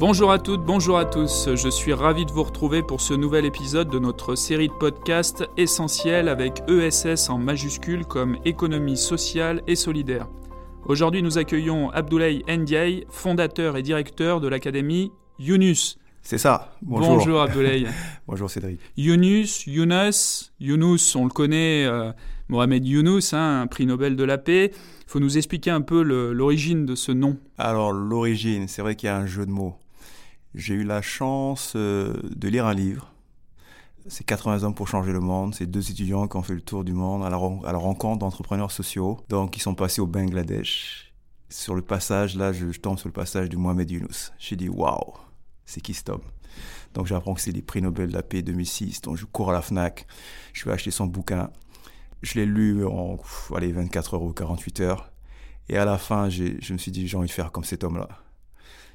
Bonjour à toutes, bonjour à tous. Je suis ravi de vous retrouver pour ce nouvel épisode de notre série de podcasts essentiels avec ESS en majuscule comme économie sociale et solidaire. Aujourd'hui, nous accueillons Abdoulaye Ndiaye, fondateur et directeur de l'académie Yunus. C'est ça. Bonjour. Bonjour Abdoulaye. Bonjour Cédric. Yunus, Yunus, Yunus, on le connaît, euh, Mohamed Yunus, hein, un prix Nobel de la paix. Il faut nous expliquer un peu l'origine de ce nom. Alors l'origine, c'est vrai qu'il y a un jeu de mots. J'ai eu la chance euh, de lire un livre. C'est 80 hommes pour changer le monde. C'est deux étudiants qui ont fait le tour du monde à la, rencontre d'entrepreneurs sociaux. Donc ils sont passés au Bangladesh. Sur le passage, là, je, tombe sur le passage du Mohamed Yunus. J'ai dit waouh, c'est qui cet homme? Donc j'apprends que c'est les prix Nobel de la paix 2006. Donc je cours à la Fnac. Je vais acheter son bouquin. Je l'ai lu en allez, 24 heures ou 48 heures. Et à la fin, je me suis dit, j'ai envie de faire comme cet homme-là.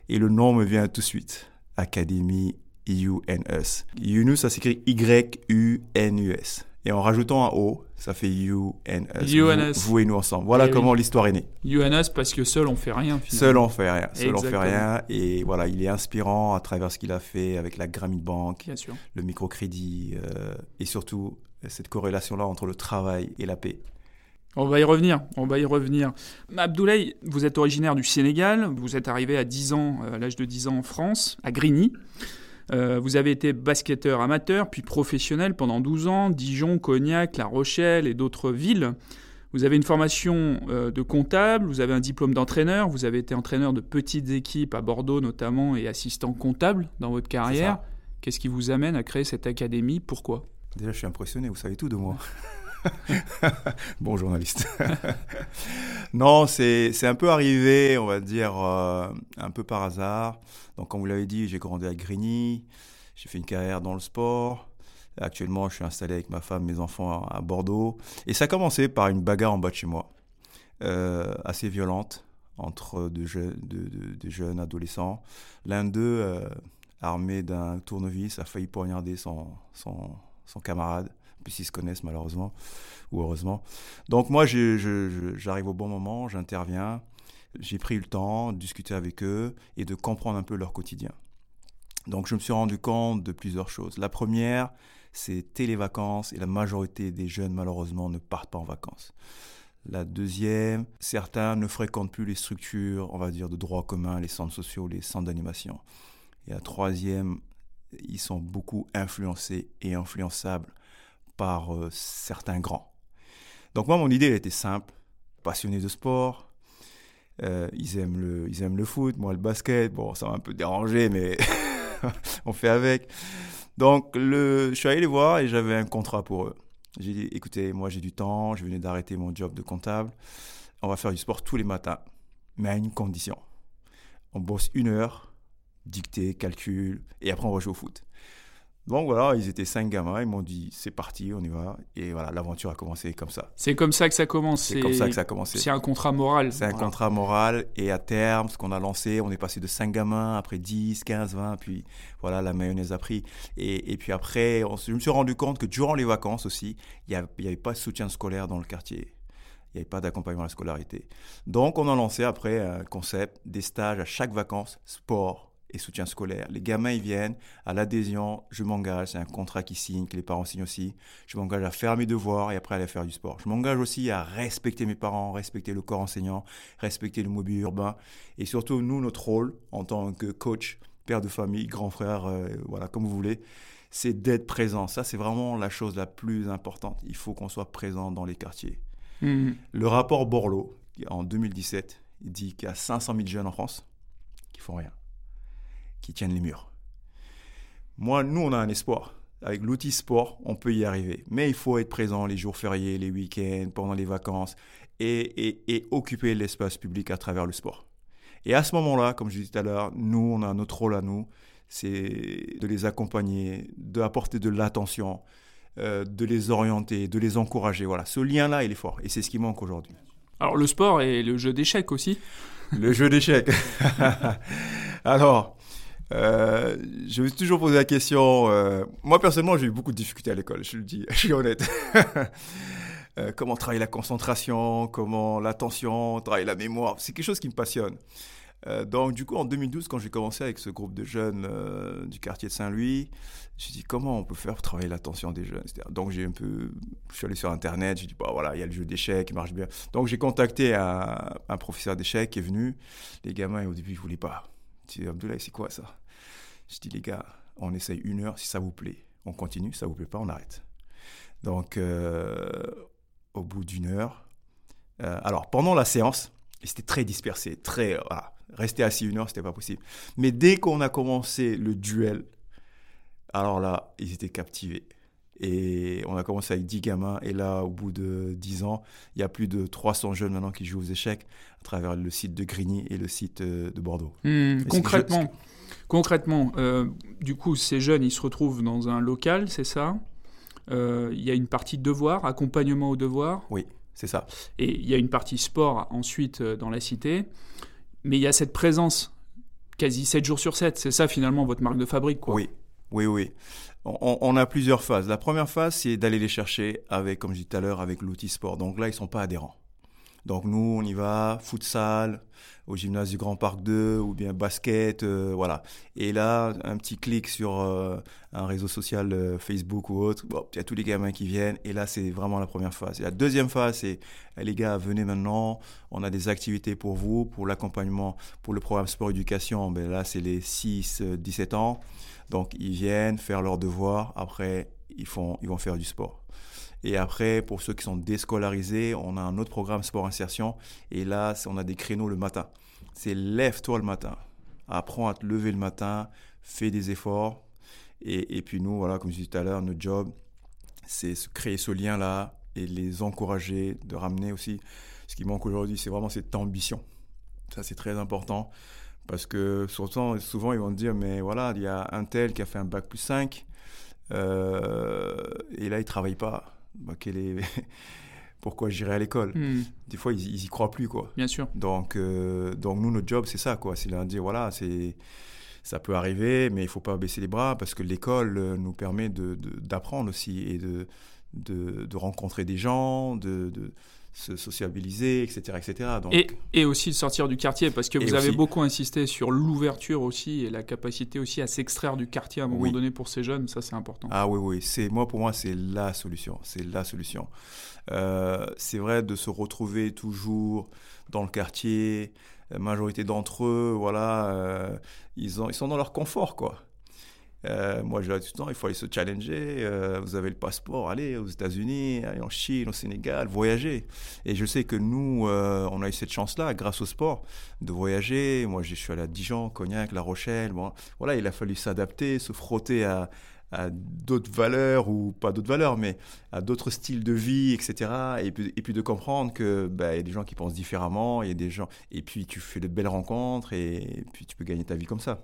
Et le nom me vient tout de suite. Académie UNS. Yunus, ça s'écrit Y-U-N-U-S. Et en rajoutant un O, ça fait. UNS. Vous, vous et nous ensemble. Voilà Eh oui. comment l'histoire est née. UNS parce que seul on fait rien finalement. Seul on fait rien. Seul on fait rien. Et voilà, il est inspirant à travers ce qu'il a fait avec la Grammy Bank, Bien sûr. le microcrédit euh, et surtout cette corrélation-là entre le travail et la paix. On va y revenir, on va y revenir. Abdoulaye, vous êtes originaire du Sénégal, vous êtes arrivé à 10 ans, euh, à l'âge de 10 ans en France, à Grigny. Euh, vous avez été basketteur amateur, puis professionnel pendant 12 ans, Dijon, Cognac, La Rochelle et d'autres villes. Vous avez une formation euh, de comptable, vous avez un diplôme d'entraîneur, vous avez été entraîneur de petites équipes à Bordeaux notamment et assistant comptable dans votre carrière. Qu'est-ce qui vous amène à créer cette académie? Pourquoi? Déjà, je suis impressionné, vous savez tout de moi. bon journaliste. non, c'est un peu arrivé, on va dire, euh, un peu par hasard. Donc, comme vous l'avez dit, j'ai grandi à Grigny, j'ai fait une carrière dans le sport. Actuellement, je suis installé avec ma femme, mes enfants à Bordeaux. Et ça a commencé par une bagarre en bas de chez moi, euh, assez violente, entre deux, jeunes- adolescents. L'un d'eux, euh, armé d'un tournevis, a failli poignarder son, son camarade, puisqu'ils se connaissent malheureusement, ou heureusement. Donc moi, j'arrive au bon moment, j'interviens, j'ai pris le temps de discuter avec eux et de comprendre un peu leur quotidien. Donc je me suis rendu compte de plusieurs choses. La première, c'était les vacances et la majorité des jeunes malheureusement ne partent pas en vacances. La deuxième, certains ne fréquentent plus les structures, on va dire, de droit commun, les centres sociaux, les centres d'animation. Et la troisième, ils sont beaucoup influencés et influençables par euh, certains grands. Donc moi, mon idée, elle était simple. Passionné de sport, euh, ils, aiment le, ils aiment le foot, moi le basket. Bon, ça m'a un peu dérangé, mais on fait avec. Donc le, je suis allé les voir et j'avais un contrat pour eux. J'ai dit, écoutez, moi j'ai du temps, je venais d'arrêter mon job de comptable. On va faire du sport tous les matins, mais à une condition. On bosse une heure, dictée, calcul, et après on va jouer au foot. Donc voilà, ils étaient cinq gamins, ils m'ont dit c'est parti, on y va. Et voilà, l'aventure a commencé comme ça. C'est comme ça que ça commence. C'est comme ça que ça a commencé. C'est un contrat moral. C'est un Voilà. contrat moral et à terme, ce qu'on a lancé, on est passé de 5 gamins, après 10, 15, 20, puis voilà, la mayonnaise a pris. Et, et puis après, on, je me suis rendu compte que durant les vacances aussi, il n'y avait pas de soutien scolaire dans le quartier. Il n'y avait pas d'accompagnement à la scolarité. Donc, on a lancé après un concept, des stages à chaque vacances, sport et soutien scolaire. Les gamins, ils viennent à l'adhésion, je m'engage, c'est un contrat qui signe, que les parents signent aussi. Je m'engage à faire mes devoirs et après à aller faire du sport. Je m'engage aussi à respecter mes parents, respecter le corps enseignant, respecter le mobilier urbain et surtout nous notre rôle en tant que coach, père de famille, grand frère, euh, voilà comme vous voulez, c'est d'être présent. Ça c'est vraiment la chose la plus importante. Il faut qu'on soit présent dans les quartiers. Mhm. Le rapport Borloo en 2017 il dit qu'il y a 500 000 jeunes en France qui font rien, qui tiennent les murs. Moi, nous, on a un espoir. Avec l'outil sport, on peut y arriver. Mais il faut être présent les jours fériés, les week-ends, pendant les vacances et, et- et occuper l'espace public à travers le sport. Et à ce moment-là, comme je disais tout à l'heure, nous, on a notre rôle à nous, c'est de les accompagner, d'apporter de l'attention, de les orienter, de les encourager. Voilà, ce lien-là, il est fort et c'est ce qui manque aujourd'hui. Alors le sport et le jeu d'échecs aussi Le jeu d'échecs. Alors, euh, je me suis toujours posé la question. Euh, moi, personnellement, j'ai eu beaucoup de difficultés à l'école, je le dis, je suis honnête. Euh, comment travailler la concentration, comment l'attention, travailler la mémoire, c'est quelque chose qui me passionne. donc, du coup, en 2012, quand j'ai commencé avec ce groupe de jeunes du quartier de Saint-Louis, j'ai dit comment on peut faire travailler l'attention des jeunes. Donc, j'ai un peu, je suis allé sur Internet, j'ai dit, bah voilà, il y a le jeu d'échecs qui marche bien. Donc, j'ai contacté un, professeur d'échecs qui est venu. Les gamins, au début, ils voulaient pas. Abdoulaye, c'est quoi ça? Je dis, les gars, on essaye une heure, si ça vous plaît, on continue, ça vous plaît pas, on arrête. Donc, euh, au bout d'une heure, euh, alors pendant la séance, c'était très dispersé, très. rester assis une heure, c'était pas possible. Mais dès qu'on a commencé le duel, alors là, ils étaient captivés. Et on a commencé avec 10 gamins. Et là, au bout de 10 ans, il y a plus de 300 jeunes maintenant qui jouent aux échecs à travers le site de Grigny et le site euh, de Bordeaux. Hmm, concrètement, Concrètement, euh, du coup, ces jeunes, ils se retrouvent dans un local, c'est ça? Euh, Il y a une partie devoir, accompagnement au devoir? Oui, c'est ça. Et il y a une partie sport ensuite euh, dans la cité. Mais il y a cette présence quasi 7 jours sur 7. C'est ça finalement votre marque de fabrique, quoi. Oui, oui, oui. On, on a plusieurs phases. La première phase, c'est d'aller les chercher avec, comme je disais tout à l'heure, avec l'outil sport. Donc là, ils ne sont pas adhérents. Donc nous, on y va, futsal, au gymnase du Grand Parc 2, ou bien basket, euh, voilà. Et là, un petit clic sur euh, un réseau social, euh, Facebook ou autre, il y a tous les gamins qui viennent, et là, c'est vraiment la première phase. Et la deuxième phase, c'est, eh, les gars, venez maintenant, on a des activités pour vous, pour l'accompagnement, pour le programme sport-éducation, ben là, c'est les 6-17 ans. Donc, ils viennent faire leurs devoirs, après, ils, font, ils vont faire du sport. Et après, pour ceux qui sont déscolarisés, on a un autre programme sport insertion. Et là, on a des créneaux le matin. C'est lève-toi le matin. Apprends à te lever le matin, fais des efforts. Et, puis nous, voilà, comme je disais tout à l'heure, notre job, c'est créer ce lien-là et les encourager, de ramener aussi. Ce qui manque aujourd'hui, c'est vraiment cette ambition. Ça, c'est très important. Parce que souvent, souvent, ils vont dire, mais voilà, il y a un tel qui a fait un bac plus 5, euh, et là, il ne travaille pas bah, est... pourquoi j'irai à l'école? Hmm. Des fois, ils, ils y croient plus, quoi. Bien sûr. Donc, euh, donc nous, notre job, c'est ça, quoi. C'est de dire, voilà, c'est ça peut arriver, mais il faut pas baisser les bras parce que l'école euh, nous permet d'apprendre de, aussi et de, de, rencontrer des gens, de, se sociabiliser, etc. etc. Donc... Et, et, aussi de sortir du quartier, parce que vous avez beaucoup insisté sur l'ouverture aussi et la capacité aussi à s'extraire du quartier à un moment donné pour ces jeunes, ça c'est important. Ah oui, oui, c'est, moi pour moi c'est la solution, c'est la solution. Euh, c'est vrai de se retrouver toujours dans le quartier, la majorité d'entre eux, voilà, euh, ils, ont, ils sont dans leur confort, quoi. Euh, moi, je dis tout le temps, il faut aller se challenger. Euh, vous avez le passeport, allez aux États-Unis, allez en Chine, au Sénégal, voyager. Et je sais que nous, euh, on a eu cette chance-là, grâce au sport, de voyager. Moi, je suis allé à Dijon, Cognac, La Rochelle. Voilà, il a fallu s'adapter, se frotter à, d'autres valeurs ou pas d'autres valeurs, mais à d'autres styles de vie, etc. Et puis, de comprendre que bah, y a des gens qui pensent différemment, il y a des gens, et puis tu fais de belles rencontres et puis tu peux gagner ta vie comme ça.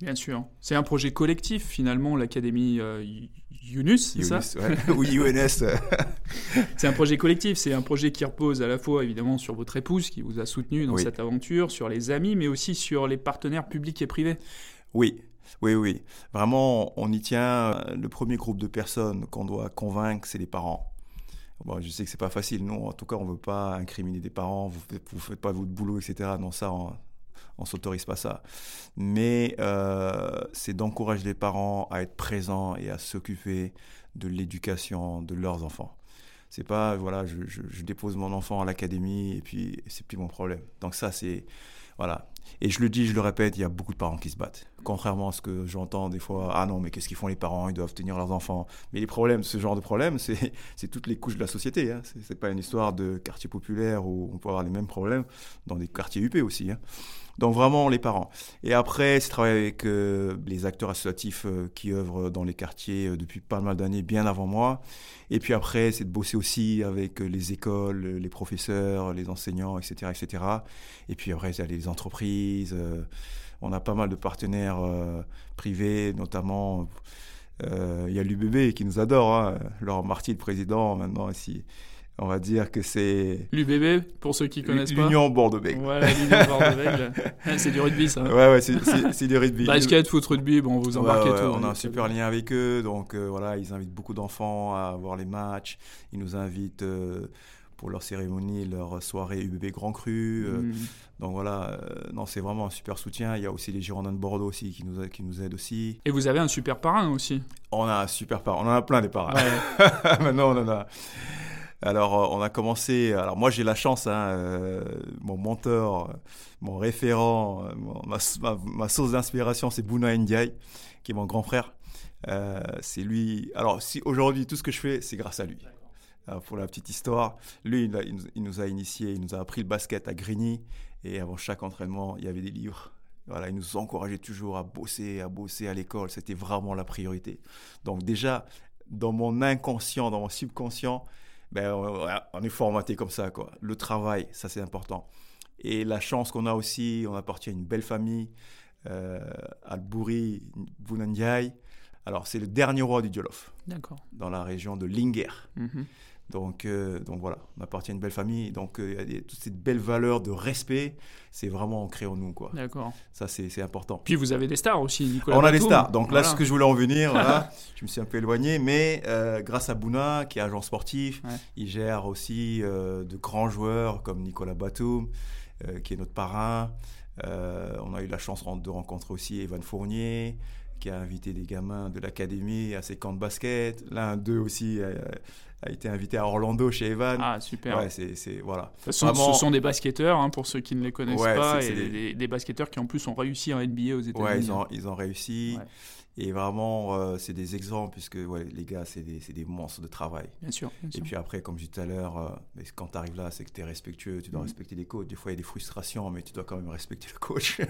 Bien sûr. C'est un projet collectif, finalement, l'Académie euh, Yunus, c'est ça Oui, UNS. c'est un projet collectif, c'est un projet qui repose à la fois, évidemment, sur votre épouse qui vous a soutenu dans cette aventure, sur les amis, mais aussi sur les partenaires publics et privés. Oui, oui, oui. Vraiment, on y tient. Le premier groupe de personnes qu'on doit convaincre, c'est les parents. Bon, je sais que c'est pas facile. Non, en tout cas, on veut pas incriminer des parents. Vous, ne faites pas votre boulot, etc. Non, ça, on s'autorise pas ça. Mais euh, c'est d'encourager les parents à être présents et à s'occuper de l'éducation de leurs enfants. C'est pas, voilà, je, je, dépose mon enfant à l'académie et puis c'est plus mon problème. Donc ça, c'est, voilà. Et je le dis, je le répète, il y a beaucoup de parents qui se battent. Contrairement à ce que j'entends des fois, ah non, mais qu'est-ce qu'ils font les parents? Ils doivent tenir leurs enfants. Mais les problèmes, ce genre de problème, c'est toutes les couches de la société. Hein. C'est pas une histoire de quartier populaire où on peut avoir les mêmes problèmes dans des quartiers UP aussi. Hein. Donc vraiment les parents. Et après, c'est travailler avec euh, les acteurs associatifs euh, qui œuvrent dans les quartiers euh, depuis pas mal d'années, bien avant moi. Et puis après, c'est de bosser aussi avec les écoles, les professeurs, les enseignants, etc., etc. Et puis après, il y a les entreprises. on a pas mal de partenaires privés, notamment Il y a l'UBB qui nous adore, hein. Laurent Marty, le président, maintenant ici. On va dire que c'est. L'UBB, pour ceux qui connaissent pas. L'Union Bordeaux-Bègles. Voilà, l'Union Bordeaux-Bègles. c'est du rugby, ça. Ouais, ouais, c'est du rugby. Basket, foot, rugby, bon, vous embarquez tout. On a un super lien avec eux. Donc, voilà, ils invitent beaucoup d'enfants à voir les matchs. Ils nous invitent pour leur cérémonie, leur soirée UBB Grand Cru. Euh, mm. Donc voilà, euh, non, c'est vraiment un super soutien. Il y a aussi les Girondins de Bordeaux aussi qui nous, qui nous aident aussi. Et vous avez un super parrain aussi On a un super parrain, on en a plein des parrains. Maintenant, on en a. Alors, euh, on a commencé. Alors, moi, j'ai la chance, hein, mon mentor, mon référent, ma, ma, source d'inspiration, c'est Bouna Ndiaye, qui est mon grand frère. c'est lui. Alors, si aujourd'hui, tout ce que je fais, c'est grâce à lui. Euh, pour la petite histoire, lui, il, nous a initié, il nous a appris le basket à Grigny. Et avant chaque entraînement, il y avait des livres. Voilà, il nous encourageait toujours à bosser, à bosser à l'école. C'était vraiment la priorité. Donc déjà, dans mon inconscient, dans mon subconscient, ben, on est formaté comme ça. Quoi. Le travail, ça c'est important. Et la chance qu'on a aussi, on appartient à une belle famille, euh, Albouri, Bounandiaï. Alors c'est le dernier roi du Djolof. Dans la région de Linger. Mm-hmm. Donc, euh, donc voilà, on appartient à une belle famille. Donc euh, il y a toutes ces belles valeurs de respect, c'est vraiment ancré en nous. quoi. D'accord. Ça, c'est important. Puis vous avez des stars aussi, Nicolas. On a des stars. Donc là, ce que je voulais en venir, je me suis un peu éloigné. Mais euh, grâce à Bouna, qui est agent sportif, il gère aussi de grands joueurs comme Nicolas Batum, qui est notre parrain. on a eu la chance de rencontrer aussi Evan Fournier qui a invité des gamins de l'académie à ses camps de basket. L'un d'eux aussi a été invité à Orlando chez Evan. Ah, super. Ouais, c'est, voilà. Ce sont, ce sont des basketteurs, hein, pour ceux qui ne les connaissent pas, et des... basketteurs qui en plus ont réussi en NBA aux États-Unis. Ouais, ils ont, ils ont réussi. Et vraiment, euh, c'est des exemples, puisque ouais, les gars, c'est des, des, monstres de travail. Bien sûr. et puis après, comme je disais tout à l'heure, euh, quand tu arrives là, c'est que tu es respectueux, tu dois mm. respecter les coachs. Des fois, il y a des frustrations, mais tu dois quand même respecter le coach.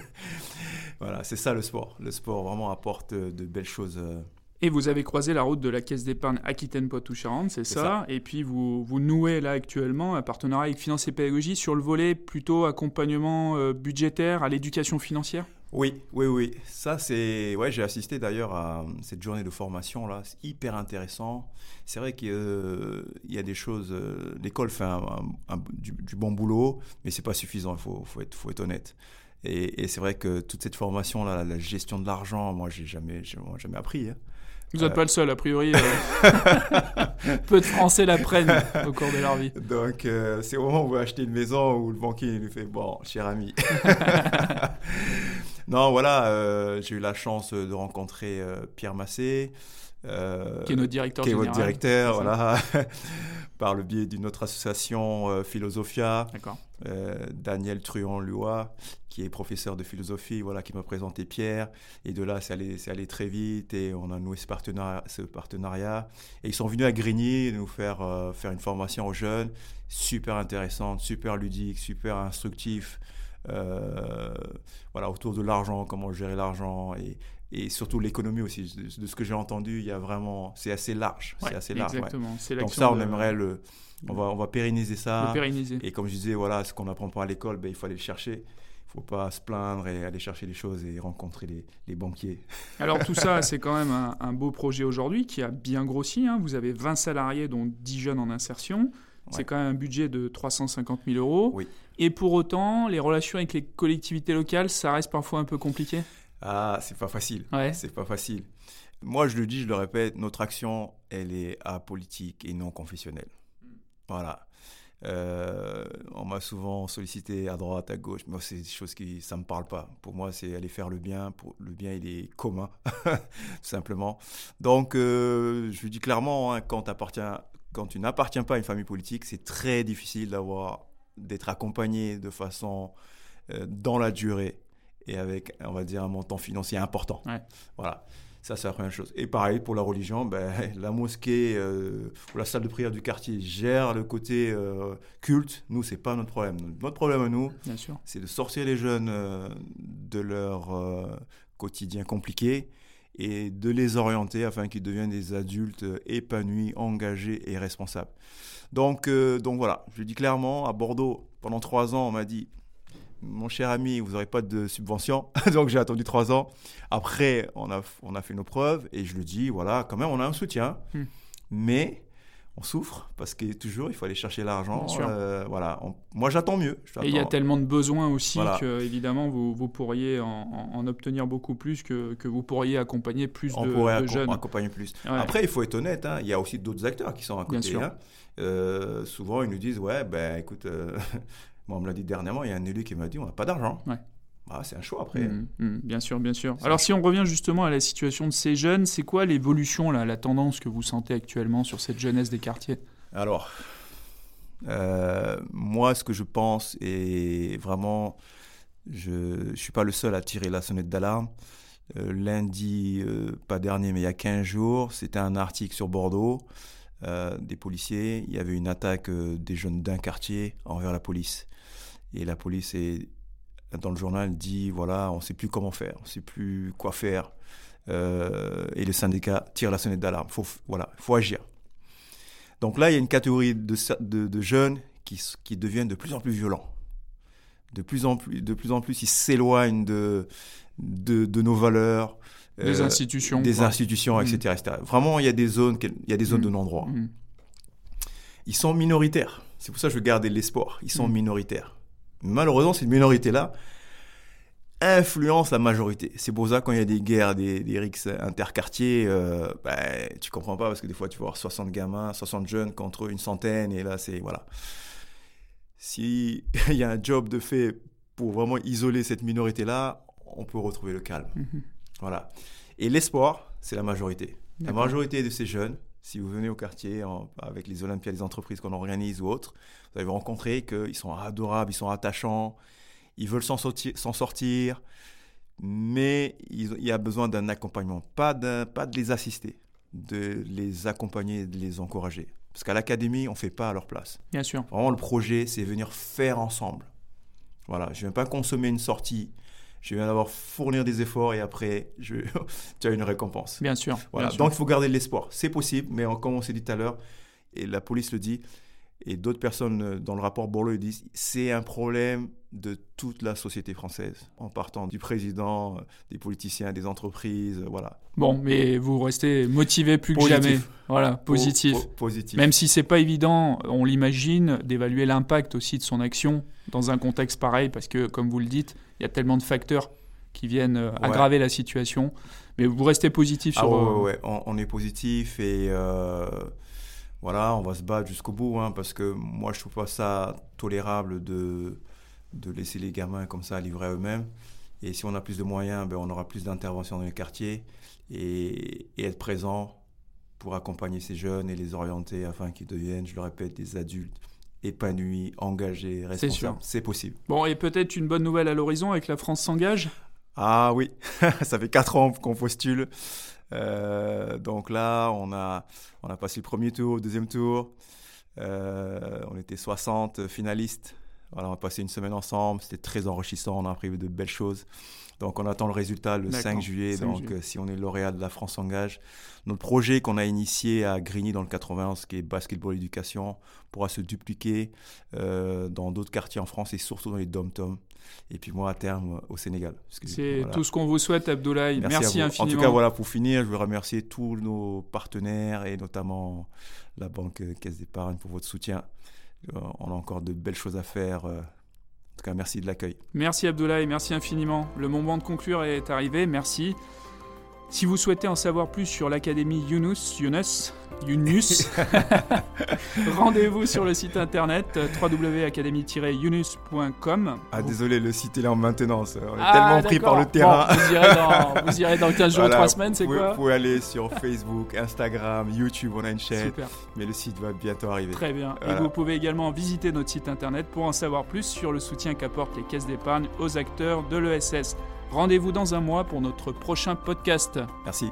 voilà, c'est ça le sport. Le sport vraiment apporte de belles choses. Euh, et vous avez croisé la route de la Caisse d'épargne Aquitaine-Poitou-Charentes, c'est ça, Et puis vous, vous nouez là actuellement un partenariat avec Finance et Pédagogie sur le volet plutôt accompagnement euh, budgétaire à l'éducation financière? Oui, oui, oui. Ça, c'est. Ouais, j'ai assisté d'ailleurs à cette journée de formation là. C'est hyper intéressant. C'est vrai qu'il y a des choses. Euh, l'école fait du, bon boulot, mais c'est pas suffisant. Il faut, faut, être, faut être honnête. Et, c'est vrai que toute cette formation là, la gestion de l'argent, moi, j'ai jamais, jamais appris. Hein. Vous n'êtes pas le seul, a priori. Euh. Peu de Français l'apprennent au cours de leur vie. Donc, euh, c'est au moment où vous achetez une maison où le banquier lui fait Bon, cher ami. non, voilà, euh, j'ai eu la chance de rencontrer Pierre Massé. qui est notre directeur qui est votre directeur, voilà, par le biais d'une autre association, Philosophia. D'accord. Daniel Truand-Lua, qui est professeur de philosophie, voilà, qui m'a présenté Pierre. Et de là, c'est allé, allé, très vite et on a noué ce partenariat. Ce partenariat. Et ils sont venus à Grigny nous faire, euh, faire une formation aux jeunes, super intéressante, super ludique, super instructif. Euh, voilà, autour de l'argent, comment gérer l'argent et, et surtout l'économie aussi. De, ce que j'ai entendu, il y a vraiment, c'est assez large, c'est assez large. Exactement. Donc ça, on aimerait le, on va, on va pérenniser ça. pérenniser. Et comme je disais, voilà, ce qu'on n'apprend pas à l'école, ben, il faut aller le chercher faut pas se plaindre et aller chercher les choses et rencontrer les, banquiers. Alors tout ça, c'est quand même un, beau projet aujourd'hui qui a bien grossi. Hein. Vous avez 20 salariés, dont 10 jeunes en insertion. C'est quand même un budget de 350 000 euros. Oui. Et pour autant, les relations avec les collectivités locales, ça reste parfois un peu compliqué Ah, c'est pas facile. Ouais. C'est pas facile. Moi, je le dis, je le répète, notre action, elle est apolitique et non confessionnelle. Voilà. Euh, on m'a souvent sollicité à droite, à gauche. Moi, c'est des choses qui ça me parle pas. Pour moi, c'est aller faire le bien. Pour le bien, il est commun, simplement. Donc, euh, je dis clairement, hein, quand, quand tu n'appartiens pas à une famille politique, c'est très difficile d'avoir d'être accompagné de façon euh, dans la durée et avec, on va dire, un montant financier important. Voilà. Ça, c'est la première chose. Et pareil, pour la religion, ben, la mosquée euh, ou la salle de prière du quartier gère le côté euh, culte. Nous, c'est pas notre problème. Notre problème à nous, c'est de sortir les jeunes euh, de leur quotidien compliqué et de les orienter afin qu'ils deviennent des adultes épanouis, engagés et responsables. Donc, donc voilà, je dis clairement, à Bordeaux, pendant trois ans, on m'a dit, mon cher ami, vous n'aurez pas de subvention. Donc j'ai attendu trois ans. Après, on a, on a fait nos preuves et je le dis, voilà, quand même, on a un soutien. Hmm. Mais on souffre parce que toujours il faut aller chercher l'argent. Euh, voilà, moi j'attends mieux. Et il y a tellement de besoins aussi que évidemment vous, vous pourriez en, obtenir beaucoup plus que, que vous pourriez accompagner plus on de, pourrait de jeunes. accompagner plus. Après il faut être honnête, hein, il y a aussi d'autres acteurs qui sont à côté. Hein. Euh, souvent ils nous disent ouais ben écoute, euh, moi on me l'a dit dernièrement, il y a un élu qui m'a dit on n'a pas d'argent. Ah, c'est un choix après. Mmh, mmh, bien sûr, bien sûr. Alors si on revient justement à la situation de ces jeunes, c'est quoi l'évolution, la tendance que vous sentez actuellement sur cette jeunesse des quartiers? Alors, euh, moi ce que je pense, et vraiment, je ne suis pas le seul à tirer la sonnette d'alarme. Euh, lundi, euh, pas dernier, mais il y a 15 jours, c'était un article sur Bordeaux. des policiers, il y avait une attaque des jeunes d'un quartier envers la police. Et la police est dans le journal dit voilà, on ne sait plus comment faire, on ne sait plus quoi faire. Euh, et le syndicat tire la sonnette d'alarme. Faut, voilà, il faut agir. Donc là, il y a une catégorie de, de, jeunes qui, qui, deviennent de plus en plus violents. De plus en plus, de plus, en plus ils s'éloignent de, de, nos valeurs. Des euh, institutions. Des institutions, etc., mm. Vraiment, il y a des zones, il y a des zones mm. de non-droit. Mm. Ils sont minoritaires. C'est pour ça que je veux garder l'espoir. Ils sont minoritaires. Malheureusement, cette minorité-là influence la majorité. C'est pour ça quand il y a des guerres, des, des rixes interquartiers, euh, ben, tu comprends pas parce que des fois tu vois 60 gamins, 60 jeunes contre une centaine et là c'est voilà. Si il y a un job de fait pour vraiment isoler cette minorité-là, on peut retrouver le calme. Mhm. Voilà. Et l'espoir, c'est la majorité. La majorité de ces jeunes, si vous venez au quartier avec les Olympiades, les entreprises qu'on organise ou autres, vous allez rencontrer qu'ils sont adorables, ils sont attachants, ils veulent s'en sortir, mais il y a besoin d'un accompagnement, pas, pas de les assister, de les accompagner, de les encourager. Parce qu'à l'académie, on ne fait pas à leur place. Bien sûr. Vraiment, le projet, c'est venir faire ensemble. Voilà, je ne viens pas consommer une sortie je viens d'avoir fournir des efforts et après, je, tu as une récompense. Bien sûr. Voilà. Donc, il faut garder l'espoir. C'est possible, mais comme on s'est dit tout à l'heure, et la police le dit, et d'autres personnes euh, dans le rapport Borloo disent, c'est un problème de toute la société française, en partant du président, euh, des politiciens, des entreprises, euh, voilà. Bon, mais vous restez motivé plus que jamais. Voilà, positif. positif. Même si c'est pas évident, on l'imagine, d'évaluer l'impact aussi de son action dans un contexte pareil, parce que, comme vous le dites, il y a tellement de facteurs qui viennent euh, aggraver la situation. Mais vous restez positif ah sur. Ah ouais, On, est positif et voilà, on va se battre jusqu'au bout, hein, parce que moi, je trouve pas ça tolérable de de laisser les gamins comme ça livrer à eux-mêmes. Et si on a plus de moyens, ben, on aura plus d'interventions dans les quartiers et, être présent pour accompagner ces jeunes et les orienter afin qu'ils deviennent, je le répète, des adultes épanouis, engagés, responsables. C'est possible. Bon, et peut-être une bonne nouvelle à l'horizon avec la France s'engage? Ah oui, ça fait 4 ans qu'on postule. Euh, donc là, on a, on a passé le premier tour, le deuxième tour. Euh, on était 60 finalistes voilà, on a passé une semaine ensemble, c'était très enrichissant, on a appris de belles choses. Donc on attend le résultat le 5 juillet. donc euh, si on est lauréat de la France engage, notre projet qu'on a initié à Grigny dans le 91, qui est basketball éducation, pourra se dupliquer euh, dans d'autres quartiers en France et surtout dans les dom-toms. Et puis moi à terme au Sénégal. C'est tout ce qu'on vous souhaite, Abdoulaye. Merci, infiniment. En tout cas voilà pour finir, je veux remercier tous nos partenaires et notamment la banque Caisse d'épargne pour votre soutien. Euh, on a encore de belles choses à faire. En tout cas, merci de l'accueil. Merci Abdoulaye, merci infiniment. Le moment de conclure est arrivé, merci. Si vous souhaitez en savoir plus sur l'Académie Yunus, Yunus, Yunus, rendez-vous sur le site internet euh, www.académie-yunus.com. Ah désolé, le site est en maintenance. On est ah, tellement pris par le terrain. vous, irez dans, vous, irez dans, 15 jours ou 3 semaines, c'est quoi Vous pouvez aller sur Facebook, Instagram, YouTube, on a une chaîne. Super. Mais le site va bientôt arriver. Très bien. Et vous pouvez également visiter notre site internet pour en savoir plus sur le soutien qu'apportent les caisses d'épargne aux acteurs de l'ESS. Rendez-vous dans un mois pour notre prochain podcast. Merci.